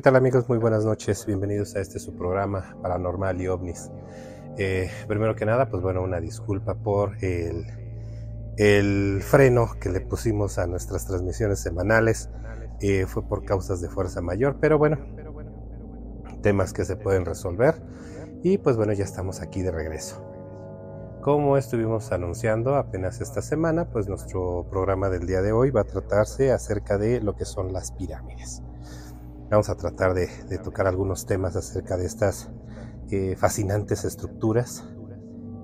¿Qué tal amigos? Muy buenas noches. Bienvenidos a este su programa Paranormal y OVNIS. Eh, primero que nada, pues bueno, una disculpa por el, el freno que le pusimos a nuestras transmisiones semanales. Eh, fue por causas de fuerza mayor, pero bueno, temas que se pueden resolver. Y pues bueno, ya estamos aquí de regreso. Como estuvimos anunciando apenas esta semana, pues nuestro programa del día de hoy va a tratarse acerca de lo que son las pirámides. Vamos a tratar de, tocar algunos temas acerca de estas eh, fascinantes estructuras.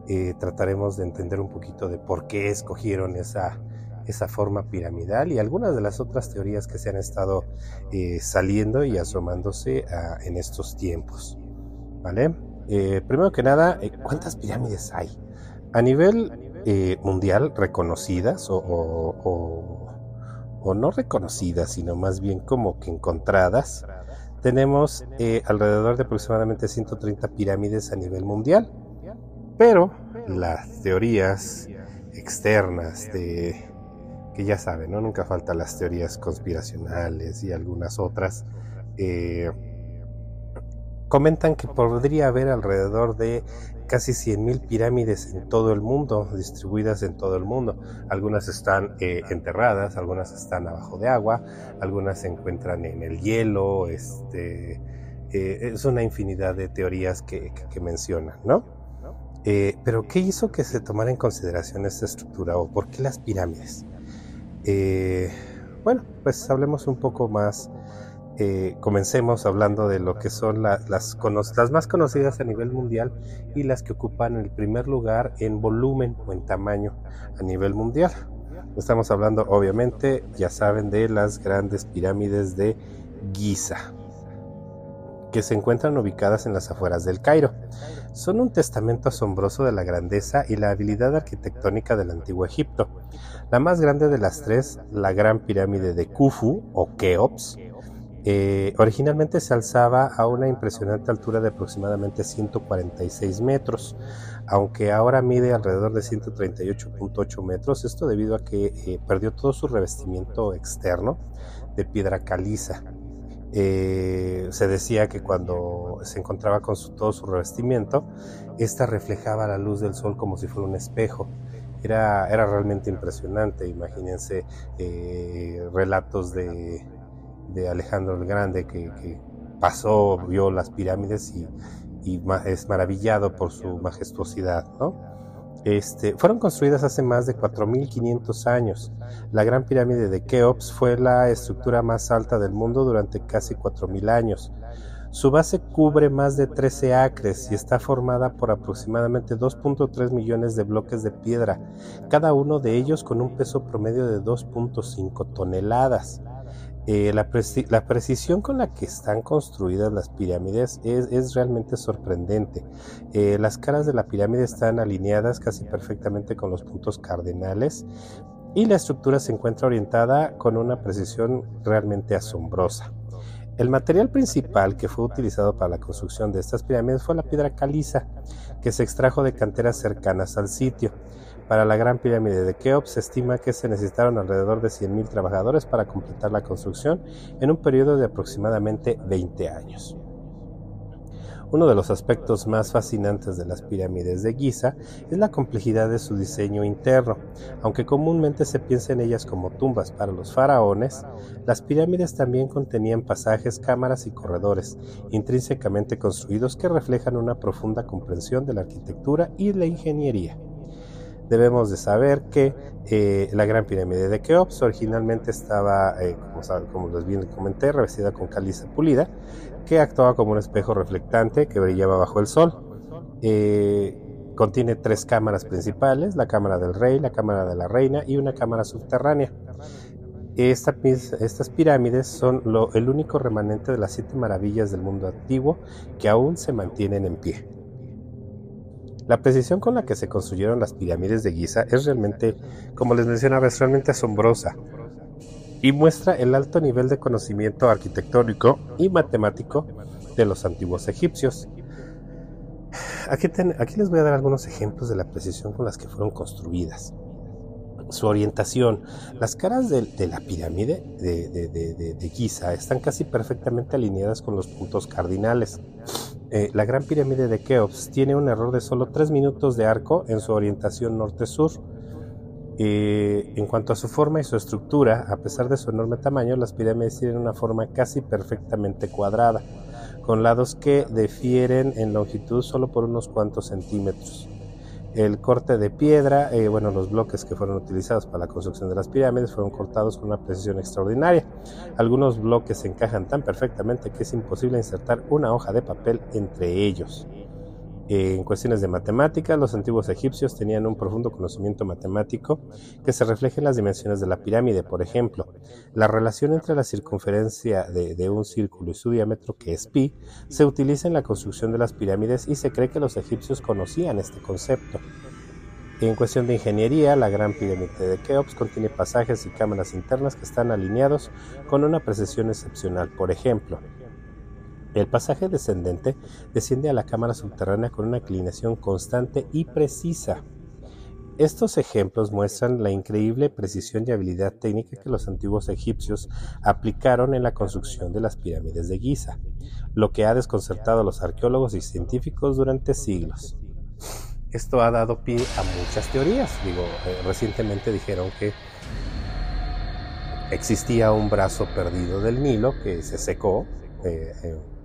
Eh, trataremos de entender un poquito de por qué escogieron esa, esa forma piramidal y algunas de las otras teorías que se han estado eh, saliendo y asomándose en estos tiempos. ¿Vale? primero que nada, ¿cuántas pirámides hay? A nivel mundial reconocidas o o no reconocidas, sino más bien como que encontradas, tenemos eh, alrededor de aproximadamente 130 pirámides a nivel mundial. Pero las teorías externas de que ya saben, ¿no? Nunca faltan las teorías conspiracionales y algunas otras. Eh, comentan que podría haber alrededor de casi 100.000 pirámides en todo el mundo, distribuidas en todo el mundo. Algunas están eh, enterradas, algunas están abajo de agua, algunas se encuentran en el hielo, este, eh, es una infinidad de teorías que, mencionan, ¿no? Eh, pero ¿qué hizo que se tomara en consideración esta estructura o por qué las pirámides? bueno, pues hablemos un poco más eh, comencemos hablando de lo que son las, las, más conocidas a nivel mundial y las que ocupan el primer lugar en volumen o en tamaño a nivel mundial. Estamos hablando, obviamente, ya saben, de las grandes pirámides de Giza, que se encuentran ubicadas en las afueras del Cairo. Son un testamento asombroso de la grandeza y la habilidad arquitectónica del antiguo Egipto. La más grande de las tres, la Gran Pirámide de Khufu o Keops, eh, originalmente se alzaba a una impresionante altura de aproximadamente 146 metros, aunque ahora mide alrededor de 138.8 metros, esto debido a que eh, perdió todo su revestimiento externo de piedra caliza. Eh, se decía que cuando se encontraba con todo su revestimiento, esta reflejaba la luz del sol como si fuera un espejo. Era, era realmente impresionante, imagínense relatos de, de Alejandro el Grande que, pasó, vio las pirámides y, es maravillado por su majestuosidad, Este, fueron construidas hace más de 4.500 años. La Gran Pirámide de Keops fue la estructura más alta del mundo durante casi 4.000 años. Su base cubre más de 13 acres y está formada por aproximadamente 2.3 millones de bloques de piedra, cada uno de ellos con un peso promedio de 2.5 toneladas. Eh, la, precisión con la que están construidas las pirámides es, realmente sorprendente. Eh, las caras de la pirámide están alineadas casi perfectamente con los puntos cardenales y la estructura se encuentra orientada con una precisión realmente asombrosa. El material principal que fue utilizado para la construcción de estas pirámides fue la piedra caliza, que se extrajo de canteras cercanas al sitio. Para la Gran Pirámide de Keops se estima que se necesitaron alrededor de 100.000 trabajadores para completar la construcción en un periodo de aproximadamente 20 años. Uno de los aspectos más fascinantes de las pirámides de Giza es la complejidad de su diseño interno. Aunque comúnmente se piensa en ellas como tumbas para los faraones, las pirámides también contenían pasajes, cámaras y corredores intrínsecamente construidos que reflejan una profunda comprensión de la arquitectura y la ingeniería debemos de saber que eh, la Gran Pirámide de Keops originalmente estaba, eh, como, les bien comenté, revestida con caliza pulida, que actuaba como un espejo reflectante que brillaba bajo el sol. Eh, contiene tres cámaras principales, la cámara del rey, la cámara de la reina y una cámara subterránea. estas pirámides son el único remanente de las siete maravillas del mundo antiguo que aún se mantienen en pie. La precisión con la que se construyeron las pirámides de Giza es realmente, como les mencionaba, es realmente asombrosa y muestra el alto nivel de conocimiento arquitectónico y matemático de los antiguos egipcios. aquí, aquí les voy a dar algunos ejemplos de la precisión con las que fueron construidas su orientación. Las caras de, la pirámide de, Giza están casi perfectamente alineadas con los puntos cardinales. Eh, la gran pirámide de Keops tiene un error de solo 3 minutos de arco en su orientación norte-sur. Eh, en cuanto a su forma y su estructura, a pesar de su enorme tamaño, las pirámides tienen una forma casi perfectamente cuadrada, con lados que difieren en longitud solo por unos cuantos centímetros el corte de piedra, eh, bueno, los bloques que fueron utilizados para la construcción de las pirámides fueron cortados con una precisión extraordinaria. Algunos bloques se encajan tan perfectamente que es imposible insertar una hoja de papel entre ellos. En cuestiones de matemáticas, los antiguos egipcios tenían un profundo conocimiento matemático que se refleja en las dimensiones de la pirámide. Por ejemplo, la relación entre la circunferencia de, un círculo y su diámetro, que es pi, se utiliza en la construcción de las pirámides y se cree que los egipcios conocían este concepto. En cuestión de ingeniería, la gran pirámide de Keops contiene pasajes y cámaras internas que están alineados con una precisión excepcional. Por ejemplo, el pasaje descendente desciende a la cámara subterránea con una inclinación constante y precisa. Estos ejemplos muestran la increíble precisión y habilidad técnica que los antiguos egipcios aplicaron en la construcción de las pirámides de Giza, lo que ha desconcertado a los arqueólogos y científicos durante siglos. Esto ha dado pie a muchas teorías. Eh, recientemente dijeron que existía un brazo perdido del Nilo que se secó. Eh, eh,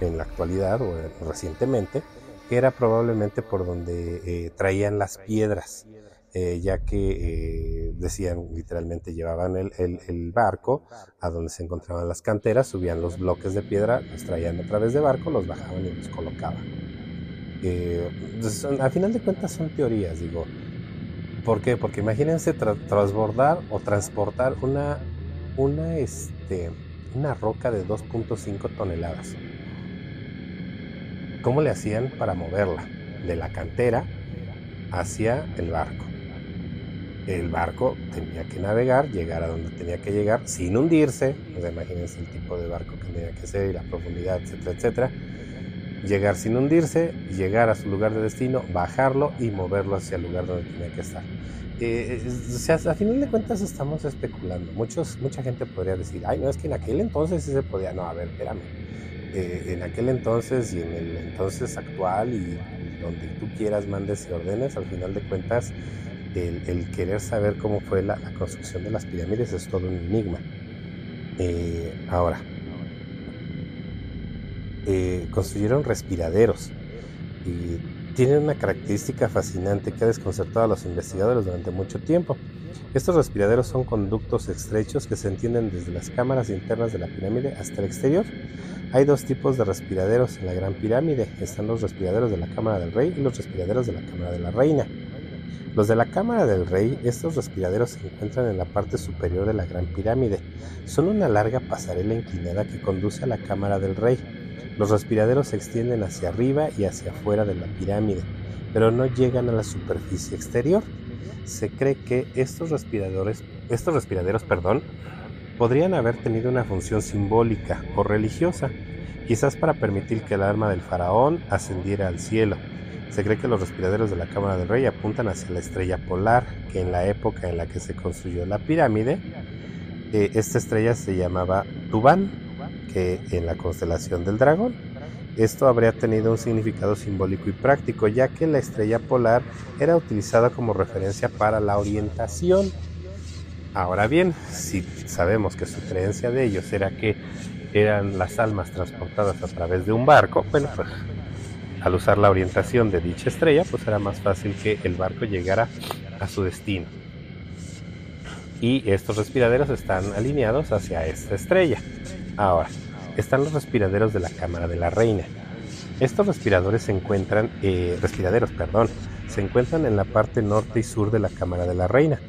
en la actualidad o recientemente, que era probablemente por donde eh, traían las piedras, eh, ya que eh, decían literalmente llevaban el, el, barco a donde se encontraban las canteras, subían los bloques de piedra, los traían a través de barco, los bajaban y los colocaban. a final de cuentas son teorías, digo. ¿Por qué? Porque imagínense transbordar o transportar una, una, este, una roca de 2.5 toneladas. ¿Cómo le hacían para moverla? De la cantera hacia el barco. El barco tenía que navegar, llegar a donde tenía que llegar sin hundirse. imagínense el tipo de barco que tenía que ser y la profundidad, etcétera, etcétera. Llegar sin hundirse, llegar a su lugar de destino, bajarlo y moverlo hacia el lugar donde tenía que estar. Eh, o sea, a final de cuentas estamos especulando. Muchos, mucha gente podría decir, ay, no, es que en aquel entonces sí se podía. No, a ver, espérame eh, en aquel entonces y en el entonces actual y, donde tú quieras, mandes y ordenes, al final de cuentas, el, querer saber cómo fue la, construcción de las pirámides es todo un enigma. Eh, ahora, eh, construyeron respiraderos y tienen una característica fascinante que ha desconcertado a los investigadores durante mucho tiempo. Estos respiraderos son conductos estrechos que se entienden desde las cámaras internas de la pirámide hasta el exterior. Hay dos tipos de respiraderos en la Gran Pirámide. Están los respiraderos de la Cámara del Rey y los respiraderos de la Cámara de la Reina. Los de la Cámara del Rey, estos respiraderos se encuentran en la parte superior de la Gran Pirámide. Son una larga pasarela inclinada que conduce a la Cámara del Rey. Los respiraderos se extienden hacia arriba y hacia afuera de la pirámide, pero no llegan a la superficie exterior. Se cree que estos respiradores, estos respiraderos, perdón, podrían haber tenido una función simbólica o religiosa, quizás para permitir que el arma del faraón ascendiera al cielo. Se cree que los respiraderos de la Cámara del Rey apuntan hacia la estrella polar, que en la época en la que se construyó la pirámide, eh, esta estrella se llamaba Tubán, que en la constelación del dragón. Esto habría tenido un significado simbólico y práctico, ya que la estrella polar era utilizada como referencia para la orientación Ahora bien, si sabemos que su creencia de ellos era que eran las almas transportadas a través de un barco, bueno, pues al usar la orientación de dicha estrella, pues era más fácil que el barco llegara a su destino. Y estos respiraderos están alineados hacia esta estrella. Ahora, están los respiraderos de la Cámara de la Reina. Estos respiradores se encuentran, eh, respiraderos, perdón, se encuentran en la parte norte y sur de la Cámara de la Reina.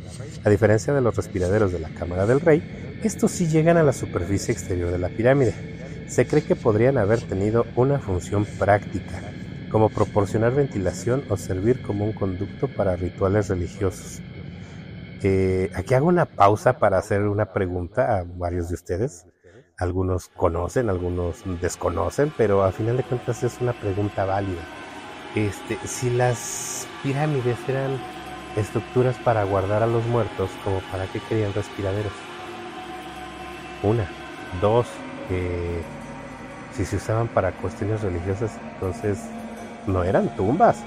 A diferencia de los respiraderos de la Cámara del Rey, estos sí llegan a la superficie exterior de la pirámide. Se cree que podrían haber tenido una función práctica, como proporcionar ventilación o servir como un conducto para rituales religiosos. Eh, aquí hago una pausa para hacer una pregunta a varios de ustedes. Algunos conocen, algunos desconocen, pero a final de cuentas es una pregunta válida. este, si las pirámides eran estructuras para guardar a los muertos, como para qué querían respiraderos. Una, dos, si se usaban para cuestiones religiosas, entonces no eran tumbas,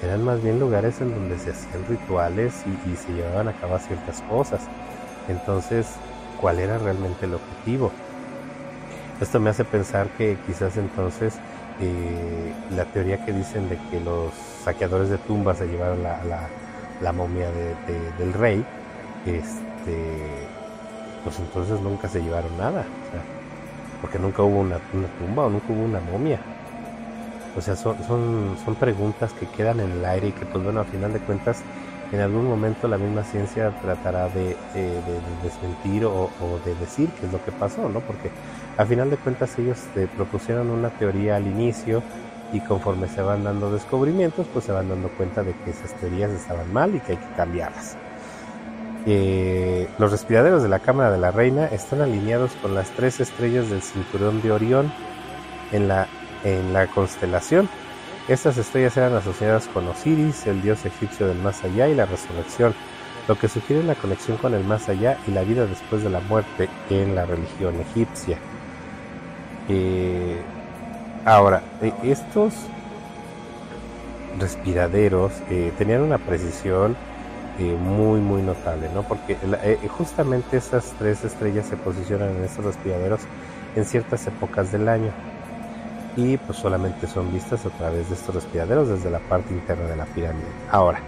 eran más bien lugares en donde se hacían rituales y, se llevaban a cabo ciertas cosas. Entonces, ¿cuál era realmente el objetivo? Esto me hace pensar que quizás entonces eh, la teoría que dicen de que los saqueadores de tumbas se llevaron la, momia del rey, este, pues entonces nunca se llevaron nada, porque nunca hubo una, una tumba o nunca hubo una momia. O sea, son, son, son preguntas que quedan en el aire y que, pues bueno, a final de cuentas, en algún momento la misma ciencia tratará de, desmentir o, de decir qué es lo que pasó, ¿no? Porque a final de cuentas ellos te propusieron una teoría al inicio y conforme se van dando descubrimientos, pues se van dando cuenta de que esas teorías estaban mal y que hay que cambiarlas. Eh, los respiraderos de la Cámara de la Reina están alineados con las tres estrellas del cinturón de Orión en la en la constelación. Estas estrellas eran asociadas con Osiris, el dios egipcio del más allá y la resurrección, lo que sugiere la conexión con el más allá y la vida después de la muerte en la religión egipcia. Eh, ahora, eh, estos respiraderos eh, tenían una precisión muy muy notable, ¿no? Porque justamente esas tres estrellas se posicionan en estos respiraderos en ciertas épocas del año y pues solamente son vistas a través de estos respiraderos desde la parte interna de la pirámide. Ahora,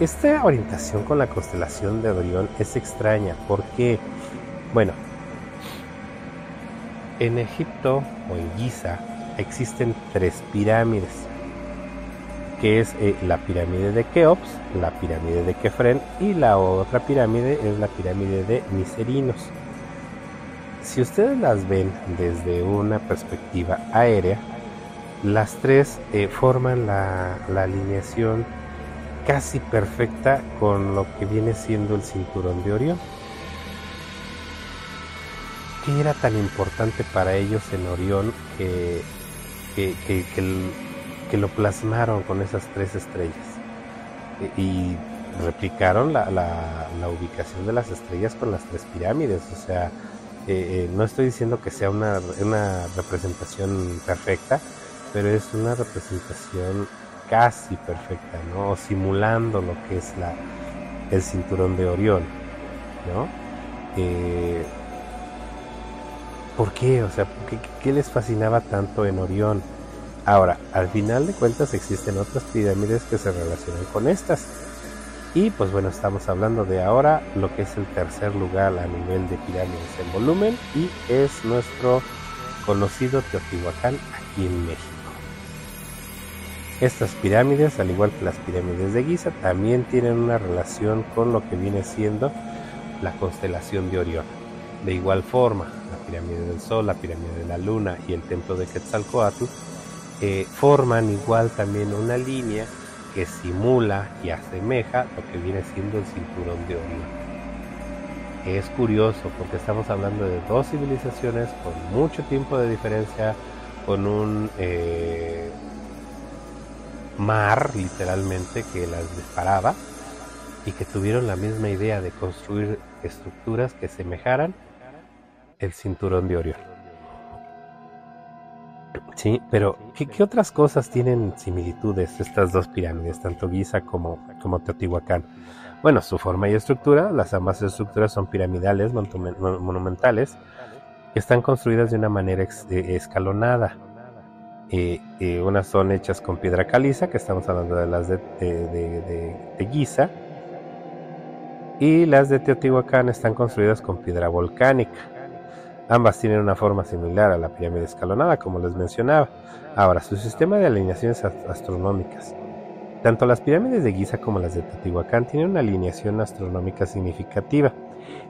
esta orientación con la constelación de Orión es extraña porque, bueno, en Egipto o en Giza existen tres pirámides, que es eh, la pirámide de Keops, la pirámide de Kefren y la otra pirámide es la pirámide de Miserinos. Si ustedes las ven desde una perspectiva aérea, las tres eh, forman la, alineación casi perfecta con lo que viene siendo el cinturón de Orión. ¿Qué era tan importante para ellos en Orión que, que, lo plasmaron con esas tres estrellas? E, y replicaron la, la, ubicación de las estrellas con las tres pirámides. O sea, eh, eh, no estoy diciendo que sea una, representación perfecta, pero es una representación casi perfecta, ¿no? simulando lo que es la, el cinturón de Orión, ¿no? Eh, ¿Por qué? O sea, ¿qué, les fascinaba tanto en Orión? Ahora, al final de cuentas existen otras pirámides que se relacionan con estas. Y pues bueno, estamos hablando de ahora lo que es el tercer lugar a nivel de pirámides en volumen y es nuestro conocido Teotihuacán aquí en México. Estas pirámides, al igual que las pirámides de Giza, también tienen una relación con lo que viene siendo la constelación de Orión. De igual forma, la pirámide del Sol, la pirámide de la Luna y el templo de Quetzalcoatl eh, forman igual también una línea que simula y asemeja lo que viene siendo el cinturón de Orión. Es curioso porque estamos hablando de dos civilizaciones con mucho tiempo de diferencia, con un eh, mar literalmente que las disparaba y que tuvieron la misma idea de construir estructuras que semejaran el cinturón de Orión. Sí, pero ¿qué, otras cosas tienen similitudes estas dos pirámides, tanto Giza como, como Teotihuacán? Bueno, su forma y estructura, las ambas estructuras son piramidales, monumentales, que están construidas de una manera eh, escalonada. Eh, eh, unas son hechas con piedra caliza, que estamos hablando de las de, de Giza, y las de Teotihuacán están construidas con piedra volcánica. Ambas tienen una forma similar a la pirámide escalonada, como les mencionaba. Ahora, su sistema de alineaciones astronómicas. Tanto las pirámides de Giza como las de Teotihuacán tienen una alineación astronómica significativa.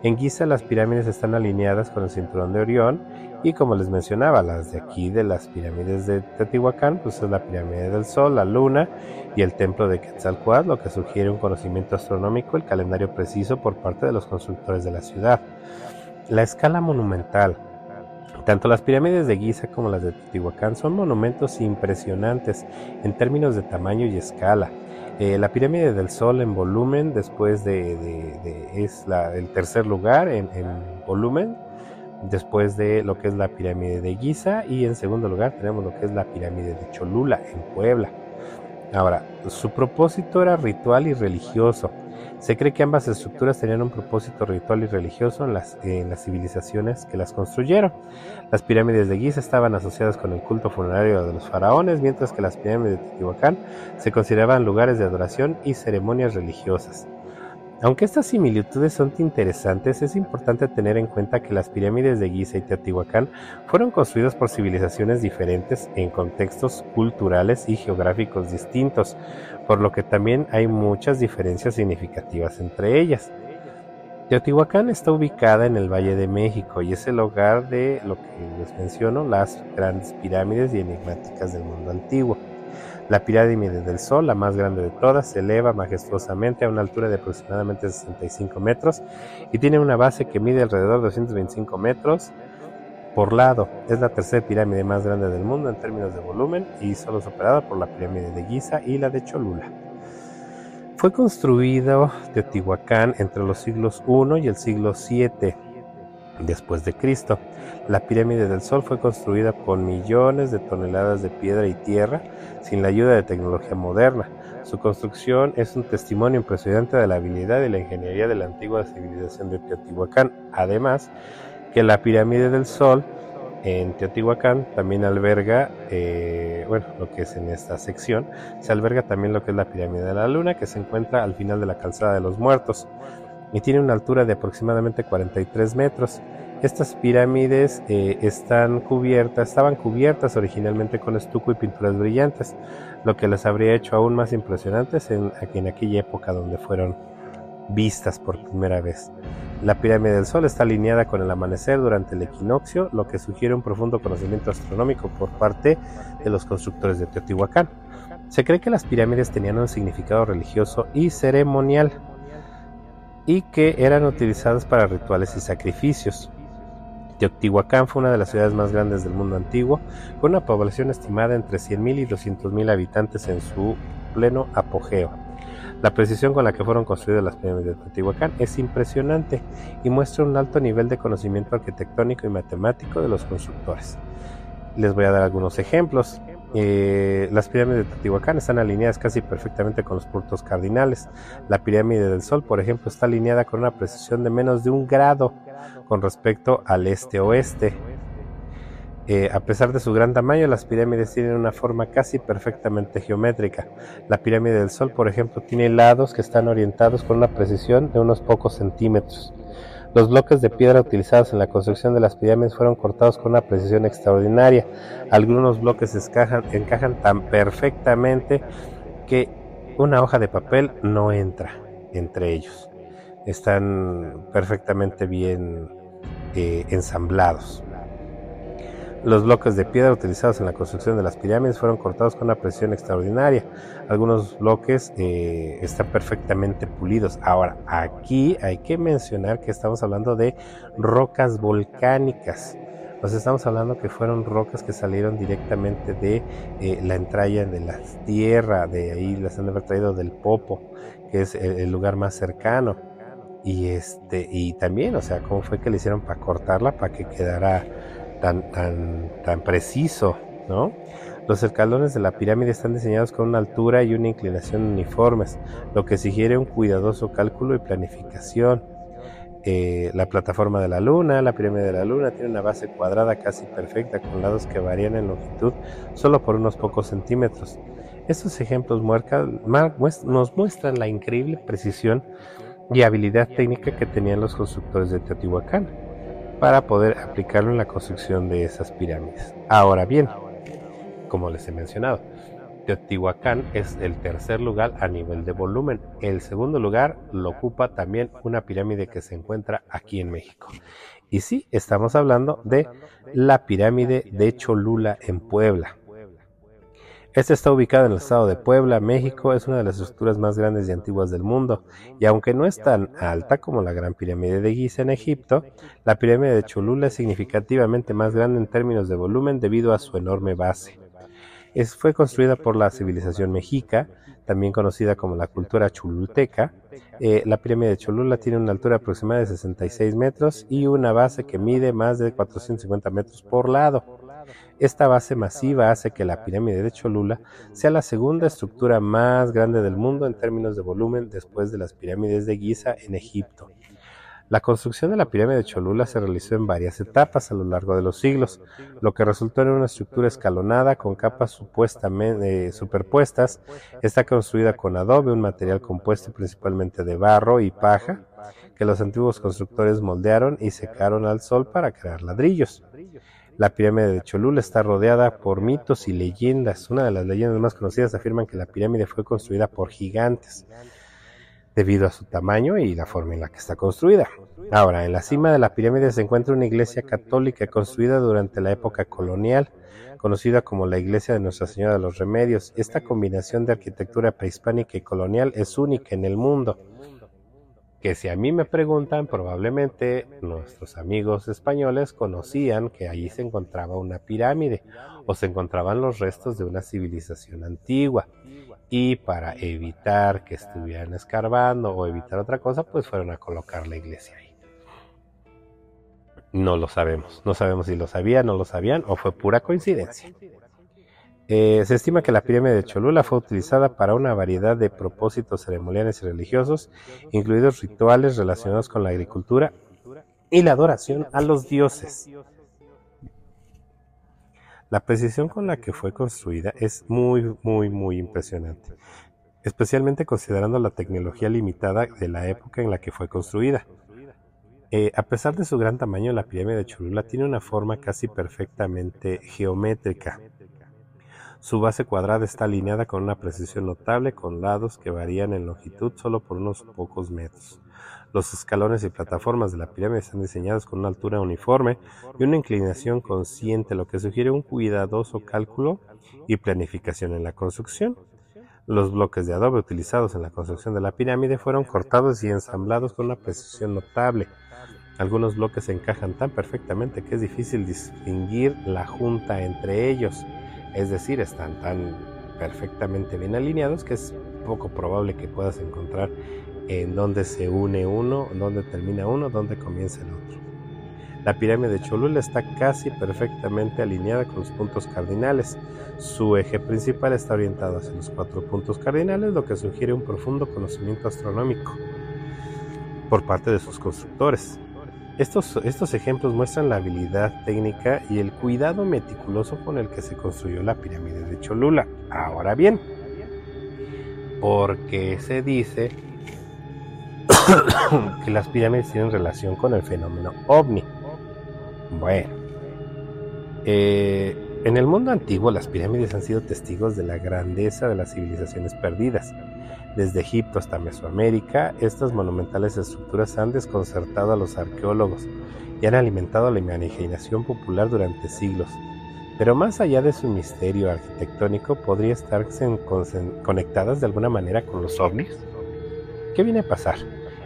En Giza las pirámides están alineadas con el cinturón de Orión y como les mencionaba, las de aquí de las pirámides de Teotihuacán, pues es la pirámide del Sol, la Luna y el templo de Quetzalcoatl, lo que sugiere un conocimiento astronómico, el calendario preciso por parte de los constructores de la ciudad. La escala monumental Tanto las pirámides de Giza como las de Teotihuacán son monumentos impresionantes en términos de tamaño y escala. Eh, la pirámide del Sol en volumen, después de, es el tercer lugar en, en, volumen, después de lo que es la pirámide de Giza y en segundo lugar tenemos lo que es la pirámide de Cholula en Puebla. Ahora, su propósito era ritual y religioso. Se cree que ambas estructuras tenían un propósito ritual y religioso en las, civilizaciones que las construyeron. Las pirámides de Giza estaban asociadas con el culto funerario de los faraones, mientras que las pirámides de Teotihuacán se consideraban lugares de adoración y ceremonias religiosas. Aunque estas similitudes son interesantes, es importante tener en cuenta que las pirámides de Giza y Teotihuacán fueron construidas por civilizaciones diferentes en contextos culturales y geográficos distintos, por lo que también hay muchas diferencias significativas entre ellas. Teotihuacán está ubicada en el Valle de México y es el hogar de lo que les menciono, las grandes pirámides y enigmáticas del mundo antiguo. La pirámide del Sol, la más grande de todas, se eleva majestuosamente a una altura de aproximadamente 65 metros y tiene una base que mide alrededor de 225 metros por lado. Es la tercera pirámide más grande del mundo en términos de volumen y solo superada por la pirámide de Giza y la de Cholula. Fue construido Teotihuacán entre los siglos I y el siglo VII después de Cristo. La pirámide del Sol fue construida con millones de toneladas de piedra y tierra sin la ayuda de tecnología moderna. Su construcción es un testimonio impresionante de la habilidad y la ingeniería de la antigua civilización de Teotihuacán. Además, que la pirámide del Sol en Teotihuacán también alberga, eh, bueno, lo que es en esta sección, se alberga también lo que es la pirámide de la Luna, que se encuentra al final de la calzada de los muertos y tiene una altura de aproximadamente 43 metros. Estas pirámides eh, están cubiertas, estaban cubiertas originalmente con estuco y pinturas brillantes, lo que las habría hecho aún más impresionantes en, en aquella época donde fueron vistas por primera vez. La pirámide del Sol está alineada con el amanecer durante el equinoccio, lo que sugiere un profundo conocimiento astronómico por parte de los constructores de Teotihuacán. Se cree que las pirámides tenían un significado religioso y ceremonial y que eran utilizadas para rituales y sacrificios. Teotihuacán fue una de las ciudades más grandes del mundo antiguo, con una población estimada entre 100.000 y 200.000 habitantes en su pleno apogeo. La precisión con la que fueron construidas las pirámides de Teotihuacán es impresionante y muestra un alto nivel de conocimiento arquitectónico y matemático de los constructores. Les voy a dar algunos ejemplos. Eh, las pirámides de Teotihuacán están alineadas casi perfectamente con los puntos cardinales. La pirámide del Sol, por ejemplo, está alineada con una precisión de menos de un grado con respecto al este-oeste. Eh, a pesar de su gran tamaño, las pirámides tienen una forma casi perfectamente geométrica. La pirámide del Sol, por ejemplo, tiene lados que están orientados con una precisión de unos pocos centímetros. Los bloques de piedra utilizados en la construcción de las pirámides fueron cortados con una precisión extraordinaria. Algunos bloques encajan, tan perfectamente que una hoja de papel no entra entre ellos. Están perfectamente bien eh, ensamblados. Los bloques de piedra utilizados en la construcción de las pirámides fueron cortados con una presión extraordinaria. Algunos bloques eh, están perfectamente pulidos. Ahora, aquí hay que mencionar que estamos hablando de rocas volcánicas. Nos estamos hablando que fueron rocas que salieron directamente de eh, la entraña de la tierra, de ahí las han haber traído del Popo, que es el, lugar más cercano. Y este, y también, o sea, cómo fue que le hicieron para cortarla para que quedara tan, tan, tan preciso, ¿no? Los escalones de la pirámide están diseñados con una altura y una inclinación uniformes, lo que sugiere un cuidadoso cálculo y planificación. Eh, la plataforma de la luna, la pirámide de la luna, tiene una base cuadrada casi perfecta con lados que varían en longitud solo por unos pocos centímetros. Estos ejemplos nos muestran la increíble precisión y habilidad técnica que tenían los constructores de Teotihuacán para poder aplicarlo en la construcción de esas pirámides. Ahora bien, como les he mencionado, Teotihuacán es el tercer lugar a nivel de volumen. El segundo lugar lo ocupa también una pirámide que se encuentra aquí en México. Y sí, estamos hablando de la pirámide de Cholula en Puebla. Esta está ubicada en el estado de Puebla, México, es una de las estructuras más grandes y antiguas del mundo, y aunque no es tan alta como la Gran Pirámide de Giza en Egipto, la pirámide de Cholula es significativamente más grande en términos de volumen debido a su enorme base. Es, fue construida por la civilización mexica, también conocida como la cultura chululteca. Eh, la pirámide de Cholula tiene una altura aproximada de 66 metros y una base que mide más de 450 metros por lado. Esta base masiva hace que la pirámide de Cholula sea la segunda estructura más grande del mundo en términos de volumen después de las pirámides de Giza en Egipto. La construcción de la pirámide de Cholula se realizó en varias etapas a lo largo de los siglos, lo que resultó en una estructura escalonada con capas supuestamente superpuestas. Está construida con adobe, un material compuesto principalmente de barro y paja, que los antiguos constructores moldearon y secaron al sol para crear ladrillos. La pirámide de Cholula está rodeada por mitos y leyendas. Una de las leyendas más conocidas afirman que la pirámide fue construida por gigantes debido a su tamaño y la forma en la que está construida. Ahora, en la cima de la pirámide se encuentra una iglesia católica construida durante la época colonial, conocida como la iglesia de Nuestra Señora de los Remedios. Esta combinación de arquitectura prehispánica y colonial es única en el mundo que si a mí me preguntan, probablemente nuestros amigos españoles conocían que allí se encontraba una pirámide o se encontraban los restos de una civilización antigua. Y para evitar que estuvieran escarbando o evitar otra cosa, pues fueron a colocar la iglesia ahí. No lo sabemos, no sabemos si lo sabían, no lo sabían o fue pura coincidencia. Eh, se estima que la pirámide de Cholula fue utilizada para una variedad de propósitos ceremoniales y religiosos, incluidos rituales relacionados con la agricultura y la adoración a los dioses. La precisión con la que fue construida es muy, muy, muy impresionante, especialmente considerando la tecnología limitada de la época en la que fue construida. Eh, a pesar de su gran tamaño, la pirámide de Cholula tiene una forma casi perfectamente geométrica. Su base cuadrada está alineada con una precisión notable con lados que varían en longitud solo por unos pocos metros. Los escalones y plataformas de la pirámide están diseñados con una altura uniforme y una inclinación consciente, lo que sugiere un cuidadoso cálculo y planificación en la construcción. Los bloques de adobe utilizados en la construcción de la pirámide fueron cortados y ensamblados con una precisión notable. Algunos bloques se encajan tan perfectamente que es difícil distinguir la junta entre ellos es decir, están tan perfectamente bien alineados que es poco probable que puedas encontrar en dónde se une uno, dónde termina uno, dónde comienza el otro. La pirámide de Cholula está casi perfectamente alineada con los puntos cardinales. Su eje principal está orientado hacia los cuatro puntos cardinales, lo que sugiere un profundo conocimiento astronómico por parte de sus constructores. Estos, estos ejemplos muestran la habilidad técnica y el cuidado meticuloso con el que se construyó la pirámide de Cholula. Ahora bien, porque se dice que las pirámides tienen relación con el fenómeno ovni. Bueno, eh, en el mundo antiguo las pirámides han sido testigos de la grandeza de las civilizaciones perdidas desde Egipto hasta Mesoamérica, estas monumentales estructuras han desconcertado a los arqueólogos y han alimentado la imaginación popular durante siglos. Pero más allá de su misterio arquitectónico, ¿podría estarse conectadas de alguna manera con los ovnis? ¿Qué viene a pasar?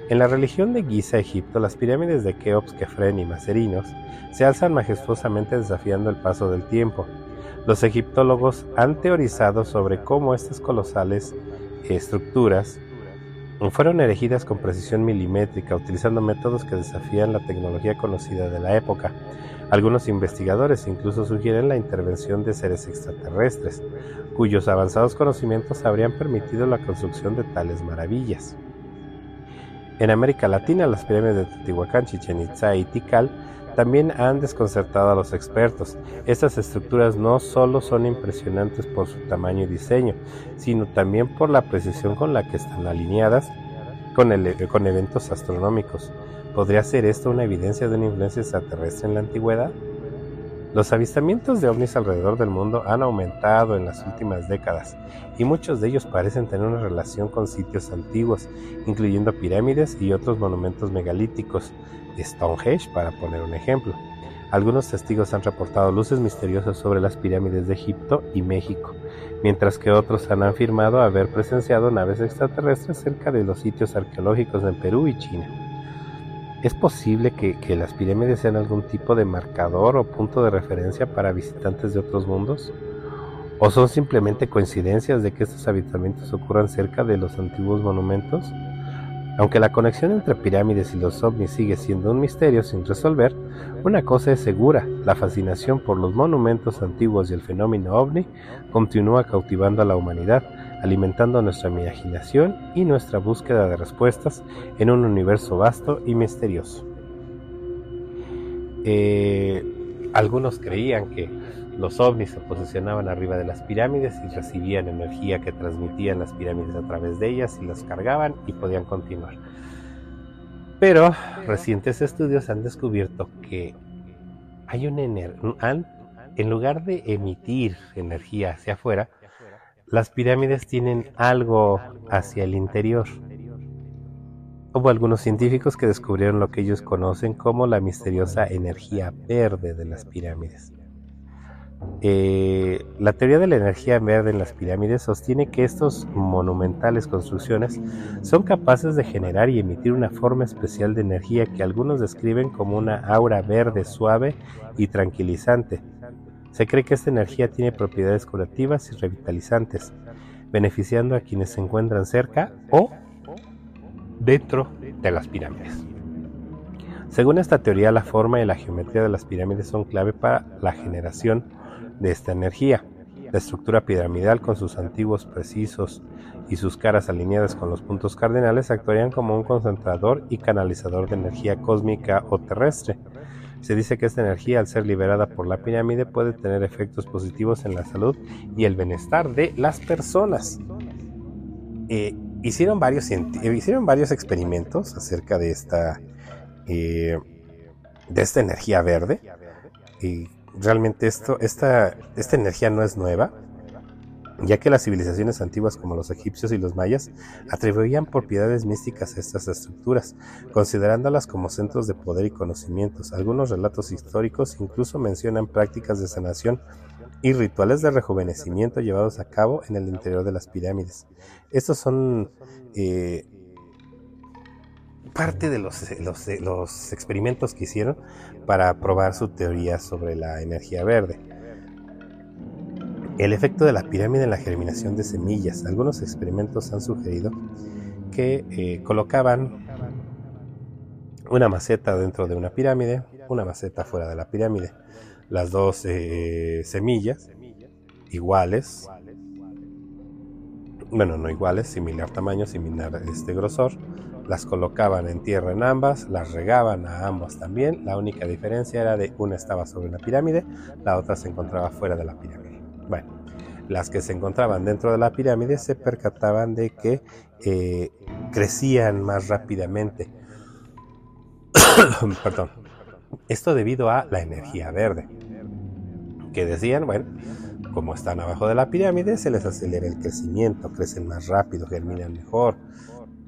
En la religión de Giza, Egipto, las pirámides de Keops, Kefren y Macerinos se alzan majestuosamente desafiando el paso del tiempo. Los egiptólogos han teorizado sobre cómo estas colosales estructuras fueron erigidas con precisión milimétrica, utilizando métodos que desafían la tecnología conocida de la época. Algunos investigadores incluso sugieren la intervención de seres extraterrestres, cuyos avanzados conocimientos habrían permitido la construcción de tales maravillas. En América Latina, las pirámides de Teotihuacán, Chichen Itza y Tikal también han desconcertado a los expertos. Estas estructuras no solo son impresionantes por su tamaño y diseño, sino también por la precisión con la que están alineadas con, eventos astronómicos. ¿Podría ser esto una evidencia de una influencia extraterrestre en la antigüedad? Los avistamientos de ovnis alrededor del mundo han aumentado en las últimas décadas y muchos de ellos parecen tener una relación con sitios antiguos, incluyendo pirámides y otros monumentos megalíticos, Stonehenge, para poner un ejemplo. Algunos testigos han reportado luces misteriosas sobre las pirámides de Egipto y México. mientras que otros han afirmado haber presenciado naves extraterrestres cerca de los sitios arqueológicos en Perú y China. ¿Es posible que, las pirámides sean algún tipo de marcador o punto de referencia para visitantes de otros mundos? ¿O son simplemente coincidencias de que estos avistamientos ocurran cerca de los antiguos monumentos? Aunque la conexión entre pirámides y los ovnis sigue siendo un misterio sin resolver, una cosa es segura, la fascinación por los monumentos antiguos y el fenómeno ovni continúa cautivando a la humanidad, alimentando nuestra imaginación y nuestra búsqueda de respuestas en un universo vasto y misterioso. Eh, algunos creían que los ovnis se posicionaban arriba de las pirámides y recibían energía que transmitían las pirámides a través de ellas y las cargaban y podían continuar. Pero recientes estudios han descubierto que hay un en lugar de emitir energía hacia afuera, las pirámides tienen algo hacia el interior. Hubo algunos científicos que descubrieron lo que ellos conocen como la misteriosa energía verde de las pirámides. Eh, la teoría de la energía verde en las pirámides sostiene que estas monumentales construcciones son capaces de generar y emitir una forma especial de energía que algunos describen como una aura verde suave y tranquilizante. Se cree que esta energía tiene propiedades curativas y revitalizantes, beneficiando a quienes se encuentran cerca o dentro de las pirámides. Según esta teoría, la forma y la geometría de las pirámides son clave para la generación de esta energía. La estructura piramidal con sus antiguos precisos y sus caras alineadas con los puntos cardinales actuarían como un concentrador y canalizador de energía cósmica o terrestre. Se dice que esta energía, al ser liberada por la pirámide, puede tener efectos positivos en la salud y el bienestar de las personas. Eh, hicieron, varios, hicieron varios experimentos acerca de esta, eh, de esta energía verde. Realmente esto, esta, esta energía no es nueva, ya que las civilizaciones antiguas como los egipcios y los mayas atribuían propiedades místicas a estas estructuras, considerándolas como centros de poder y conocimientos. Algunos relatos históricos incluso mencionan prácticas de sanación y rituales de rejuvenecimiento llevados a cabo en el interior de las pirámides. Estos son eh, parte de los, los, los experimentos que hicieron para probar su teoría sobre la energía verde. El efecto de la pirámide en la germinación de semillas. Algunos experimentos han sugerido que eh, colocaban una maceta dentro de una pirámide, una maceta fuera de la pirámide. Las dos eh, semillas iguales, bueno, no iguales, similar tamaño, similar este grosor, las colocaban en tierra en ambas, las regaban a ambas también. La única diferencia era de una estaba sobre una pirámide, la otra se encontraba fuera de la pirámide. Bueno, las que se encontraban dentro de la pirámide se percataban de que eh, crecían más rápidamente. Perdón. Esto debido a la energía verde. Que decían, bueno, como están abajo de la pirámide, se les acelera el crecimiento, crecen más rápido, germinan mejor,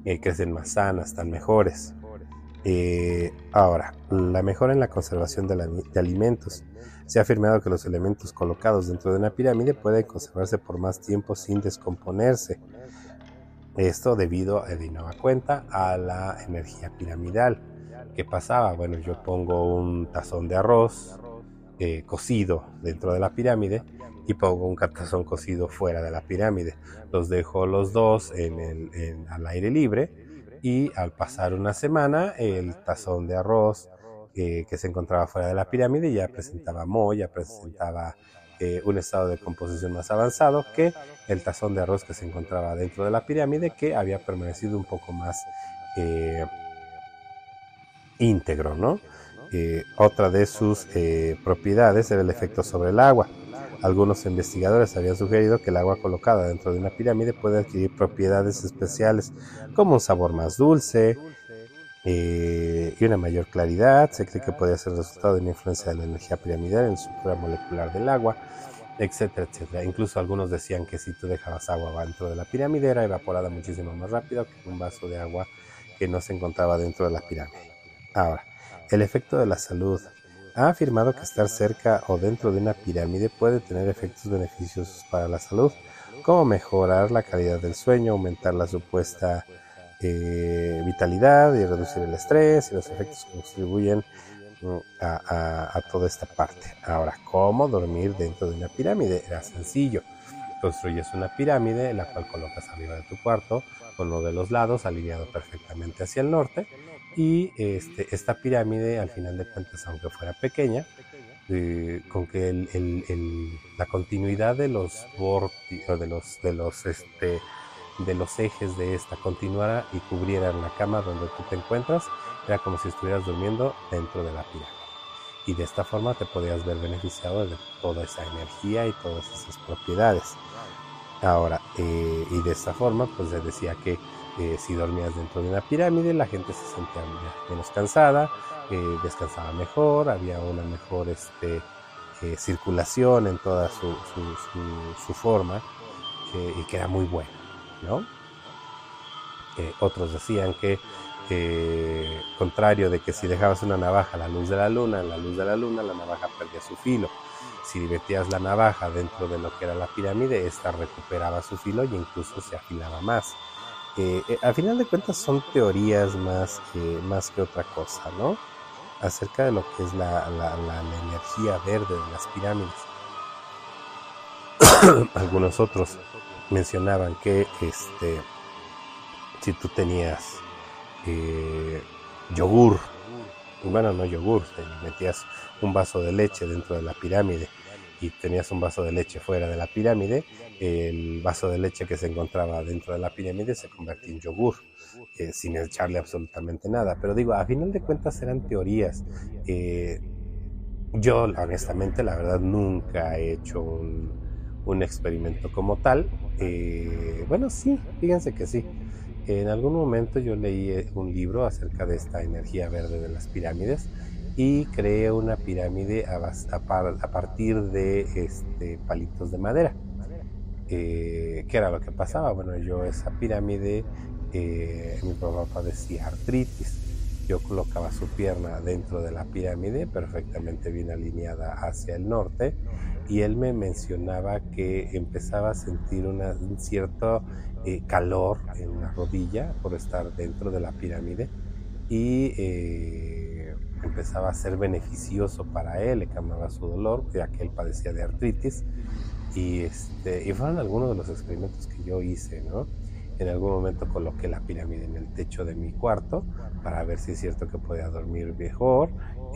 eh, crecen más sanas, están mejores. Eh, ahora, la mejora en la conservación de, alimentos. Se ha afirmado que los elementos colocados dentro de una pirámide pueden conservarse por más tiempo sin descomponerse. Esto debido, de nueva cuenta, a la energía piramidal. ¿Qué pasaba? Bueno, yo pongo un tazón de arroz eh, cocido dentro de la pirámide y pongo un cartazón cocido fuera de la pirámide. Los dejo los dos en el, al aire libre y al pasar una semana el tazón de arroz eh, que se encontraba fuera de la pirámide ya presentaba moho, ya presentaba eh, un estado de composición más avanzado que el tazón de arroz que se encontraba dentro de la pirámide que había permanecido un poco más eh, íntegro, ¿no? otra de sus propiedades era el efecto sobre el agua. Algunos investigadores habían sugerido que el agua colocada dentro de una pirámide puede adquirir propiedades especiales como un sabor más dulce eh, y una mayor claridad. Se cree que podría ser resultado de una influencia de la energía piramidal en la estructura molecular del agua, etcétera, etcétera. Incluso algunos decían que si tú dejabas agua dentro de la pirámide era evaporada muchísimo más rápido que un vaso de agua que no se encontraba dentro de la pirámide. Ahora, el efecto de la salud ha afirmado que estar cerca o dentro de una pirámide puede tener efectos beneficiosos para la salud. como mejorar la calidad del sueño, aumentar la supuesta eh, vitalidad y reducir el estrés y los efectos que contribuyen mm, a, toda esta parte. Ahora, ¿cómo dormir dentro de una pirámide? Era sencillo. Construyes una pirámide, la cual colocas arriba de tu cuarto, con uno de los lados alineado perfectamente hacia el norte. Y este, esta pirámide, al final de cuentas, aunque fuera pequeña, eh, con que el, el, la continuidad de los de los de los este de los ejes de esta continuara y cubriera la cama donde tú te encuentras, era como si estuvieras durmiendo dentro de la pirámide. Y de esta forma te podías ver beneficiado de toda esa energía y todas esas propiedades. Ahora, eh, y de esta forma, pues se decía que eh, si dormías dentro de una pirámide, la gente se sentía menos cansada, eh, descansaba mejor, había una mejor este, circulación en toda su, forma y que era muy buena, ¿no? otros decían que, contrario de que si dejabas una navaja a la luz de la luna, en la luz de la luna, la navaja perdía su filo si divertías la navaja dentro de lo que era la pirámide, esta recuperaba su filo y incluso se afilaba más. Eh, al final de cuentas son teorías más que, más que otra cosa, ¿no? Acerca de lo que es la, energía verde de las pirámides. Algunos otros mencionaban que este, si tú tenías eh, yogur, bueno, no yogur, metías un vaso de leche dentro de la pirámide y tenías un vaso de leche fuera de la pirámide, el vaso de leche que se encontraba dentro de la pirámide se convertía en yogur, eh, sin echarle absolutamente nada. Pero digo, a final de cuentas eran teorías. Eh, yo, honestamente, la verdad, nunca he hecho un, experimento como tal. Eh, bueno, sí, fíjense que sí. En algún momento yo leí un libro acerca de esta energía verde de las pirámides y creé una pirámide a, partir de este, palitos de madera. Eh, ¿Qué era lo que pasaba? Bueno, yo esa pirámide, eh, mi papá padecía artritis. Yo colocaba su pierna dentro de la pirámide, perfectamente bien alineada hacia el norte, y él me mencionaba que empezaba a sentir un cierto eh, calor en la rodilla por estar dentro de la pirámide y empezaba a ser beneficioso para él, le calmaba su dolor, ya que él padecía de artritis. Y, este, y fueron algunos de los experimentos que yo hice, ¿no? En algún momento coloqué la pirámide en el techo de mi cuarto para ver si es cierto que podía dormir mejor.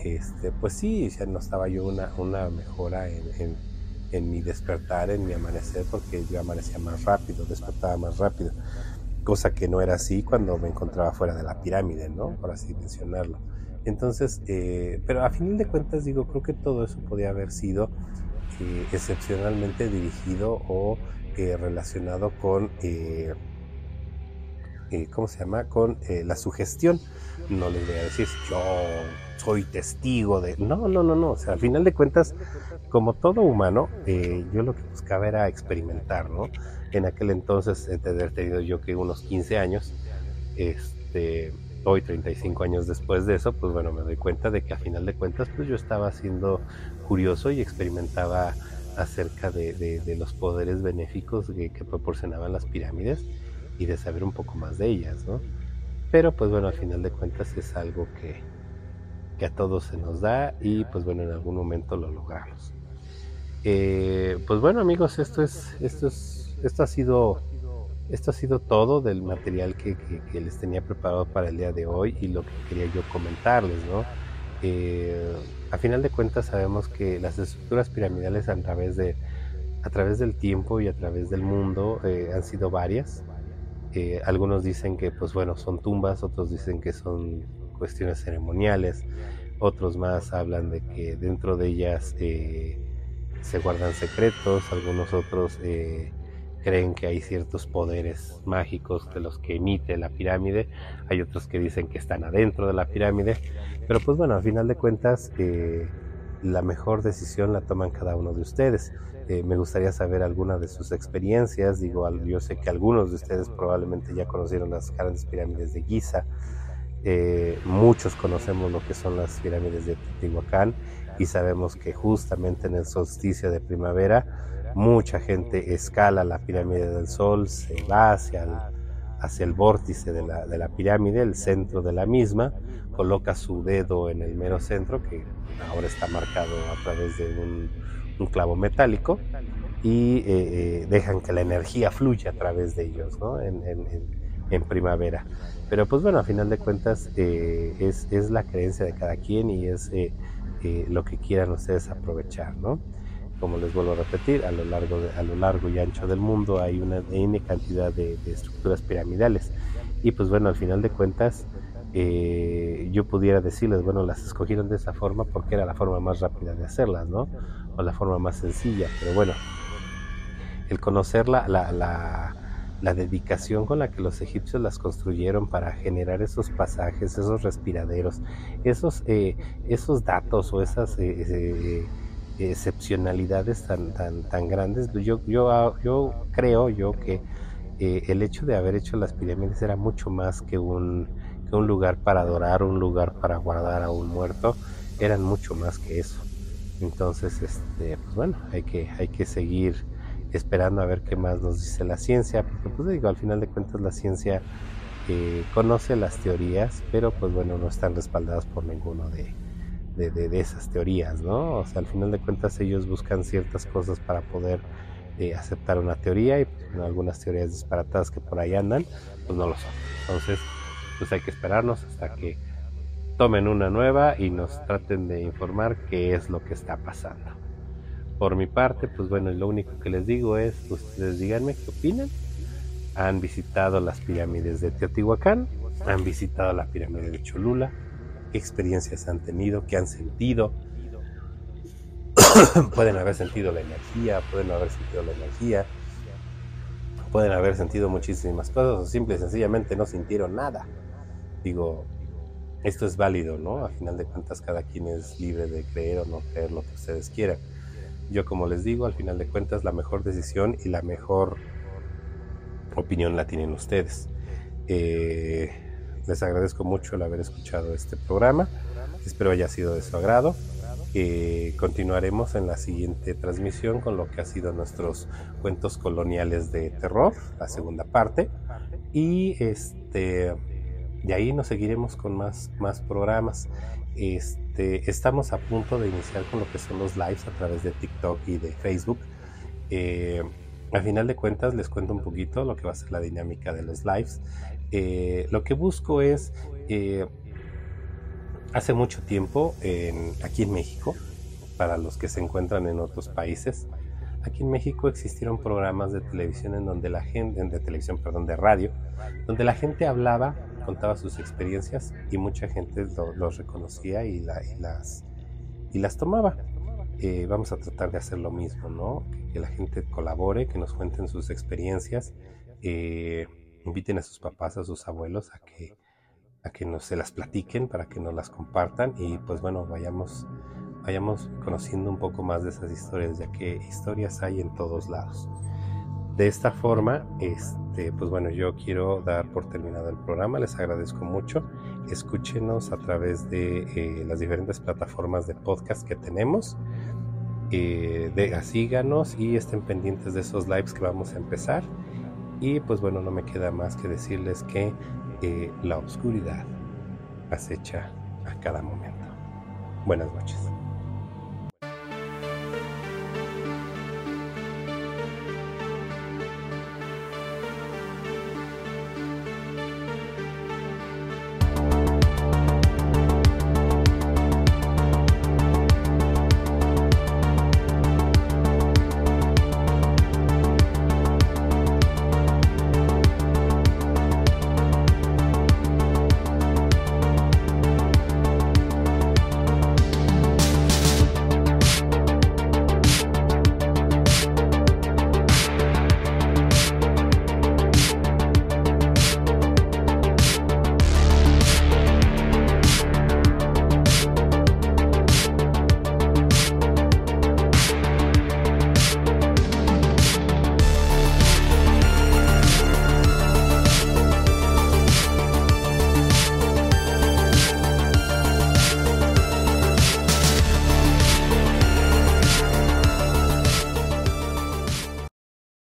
Este, pues sí, ya notaba yo una, mejora en mi despertar, en mi amanecer, porque yo amanecía más rápido, despertaba más rápido cosa que no era así cuando me encontraba fuera de la pirámide, ¿no? Por así mencionarlo. Entonces, eh, pero a fin de cuentas digo, creo que todo eso podía haber sido eh, excepcionalmente dirigido o eh, relacionado con, ¿cómo se llama? Con la sugestión. No les voy a decir, yo soy testigo de... No, no, no, no. O sea, al final de cuentas, como todo humano, yo lo que buscaba era experimentar, ¿no? En aquel entonces, de haber tenido yo que unos 15 años, este hoy 35 años después de eso, pues bueno, me doy cuenta de que a final de cuentas, pues yo estaba siendo curioso y experimentaba acerca de, los poderes benéficos que, proporcionaban las pirámides y de saber un poco más de ellas, ¿no? Pero pues bueno, a final de cuentas es algo que, que a todos se nos da y pues bueno, en algún momento lo logramos. Eh, pues bueno amigos, esto es, esto es, esto ha sido esto ha sido todo del material que, les tenía preparado para el día de hoy y lo que quería yo comentarles, ¿no? Eh, a final de cuentas sabemos que las estructuras piramidales a través, de, a través del tiempo y a través del mundo eh, han sido varias. Eh, algunos dicen que, pues bueno, son tumbas, otros dicen que son cuestiones ceremoniales, otros más hablan de que dentro de ellas se guardan secretos, algunos otros creen que hay ciertos poderes mágicos de los que emite la pirámide, hay otros que dicen que están adentro de la pirámide, pero pues bueno, al final de cuentas eh, la mejor decisión la toman cada uno de ustedes. Eh, me gustaría saber alguna de sus experiencias, digo, yo sé que algunos de ustedes probablemente ya conocieron las grandes pirámides de Giza, eh, muchos conocemos lo que son las pirámides de Teotihuacán y sabemos que justamente en el solsticio de primavera Mucha gente escala la pirámide del Sol, se va hacia el, vórtice de la, de la pirámide, el centro de la misma, coloca su dedo en el mero centro, que ahora está marcado a través de un, clavo metálico, y eh, eh, dejan que la energía fluya a través de ellos ¿no? en, primavera. Pero pues bueno, a final de cuentas eh, es, la creencia de cada quien y es lo que quieran ustedes aprovechar. ¿no? Como les vuelvo a repetir, a lo largo, de, a lo largo y ancho del mundo hay una N cantidad de, de estructuras piramidales. Y pues bueno, al final de cuentas, eh, yo pudiera decirles, bueno, las escogieron de esa forma porque era la forma más rápida de hacerlas, ¿no? O la forma más sencilla, pero bueno, el conocer la, la, la, la dedicación con la que los egipcios las construyeron para generar esos pasajes, esos respiraderos, esos, eh, esos datos o esas eh, eh, excepcionalidades tan, tan, tan grandes, yo, yo, yo creo yo que el hecho de haber hecho las pirámides era mucho más que un que un lugar para adorar, un lugar para guardar a un muerto, eran mucho más que eso. Entonces, este, pues bueno, hay que, hay que seguir esperando a ver qué más nos dice la ciencia, porque pues digo, al final de cuentas la ciencia eh, conoce las teorías, pero pues bueno, no están respaldadas por ninguno de, de, esas teorías, ¿no? O sea, al final de cuentas ellos buscan ciertas cosas para poder eh, aceptar una teoría y pues, algunas teorías disparatadas que por ahí andan, pues no lo son. Entonces, pues hay que esperarnos hasta que tomen una nueva y nos traten de informar qué es lo que está pasando. Por mi parte, pues bueno, lo único que les digo es, ustedes díganme qué opinan. Han visitado las pirámides de Teotihuacán, han visitado la pirámide de Cholula, qué experiencias han tenido, qué han sentido. pueden haber sentido la energía, pueden haber sentido la energía, pueden haber sentido muchísimas cosas o simple y sencillamente no sintieron nada digo, esto es válido, ¿no? A final de cuentas cada quien es libre de creer o no creer lo que ustedes quieran. Yo como les digo, al final de cuentas la mejor decisión y la mejor opinión la tienen ustedes. Eh, les agradezco mucho el haber escuchado este programa. Espero haya sido de su agrado. Eh, continuaremos en la siguiente transmisión con lo que ha sido nuestros cuentos coloniales de terror, la segunda parte. Y este de ahí nos seguiremos con más, más programas. Este, estamos a punto de iniciar con lo que son los lives a través de TikTok y de Facebook. Eh, al final de cuentas les cuento un poquito lo que va a ser la dinámica de los lives. Eh, lo que busco es, eh, hace mucho tiempo, en, aquí en México, para los que se encuentran en otros países, aquí en México existieron programas de televisión en donde la gente, de televisión, perdón, de radio, donde la gente hablaba contaba sus experiencias y mucha gente los reconocía y, las, y las tomaba. Eh, vamos a tratar de hacer lo mismo, ¿no? Que, la gente colabore, que nos cuenten sus experiencias, eh, inviten a sus papás, a sus abuelos a que, a que nos se las platiquen, para que nos las compartan y pues bueno, vayamos, vayamos conociendo un poco más de esas historias, ya que historias hay en todos lados. De esta forma, este, pues bueno, yo quiero dar por terminado el programa. Les agradezco mucho. Escúchenos a través de eh, las diferentes plataformas de podcast que tenemos. Eh, de, síganos y estén pendientes de esos lives que vamos a empezar. Y pues bueno, no me queda más que decirles que eh, la oscuridad acecha a cada momento. Buenas noches.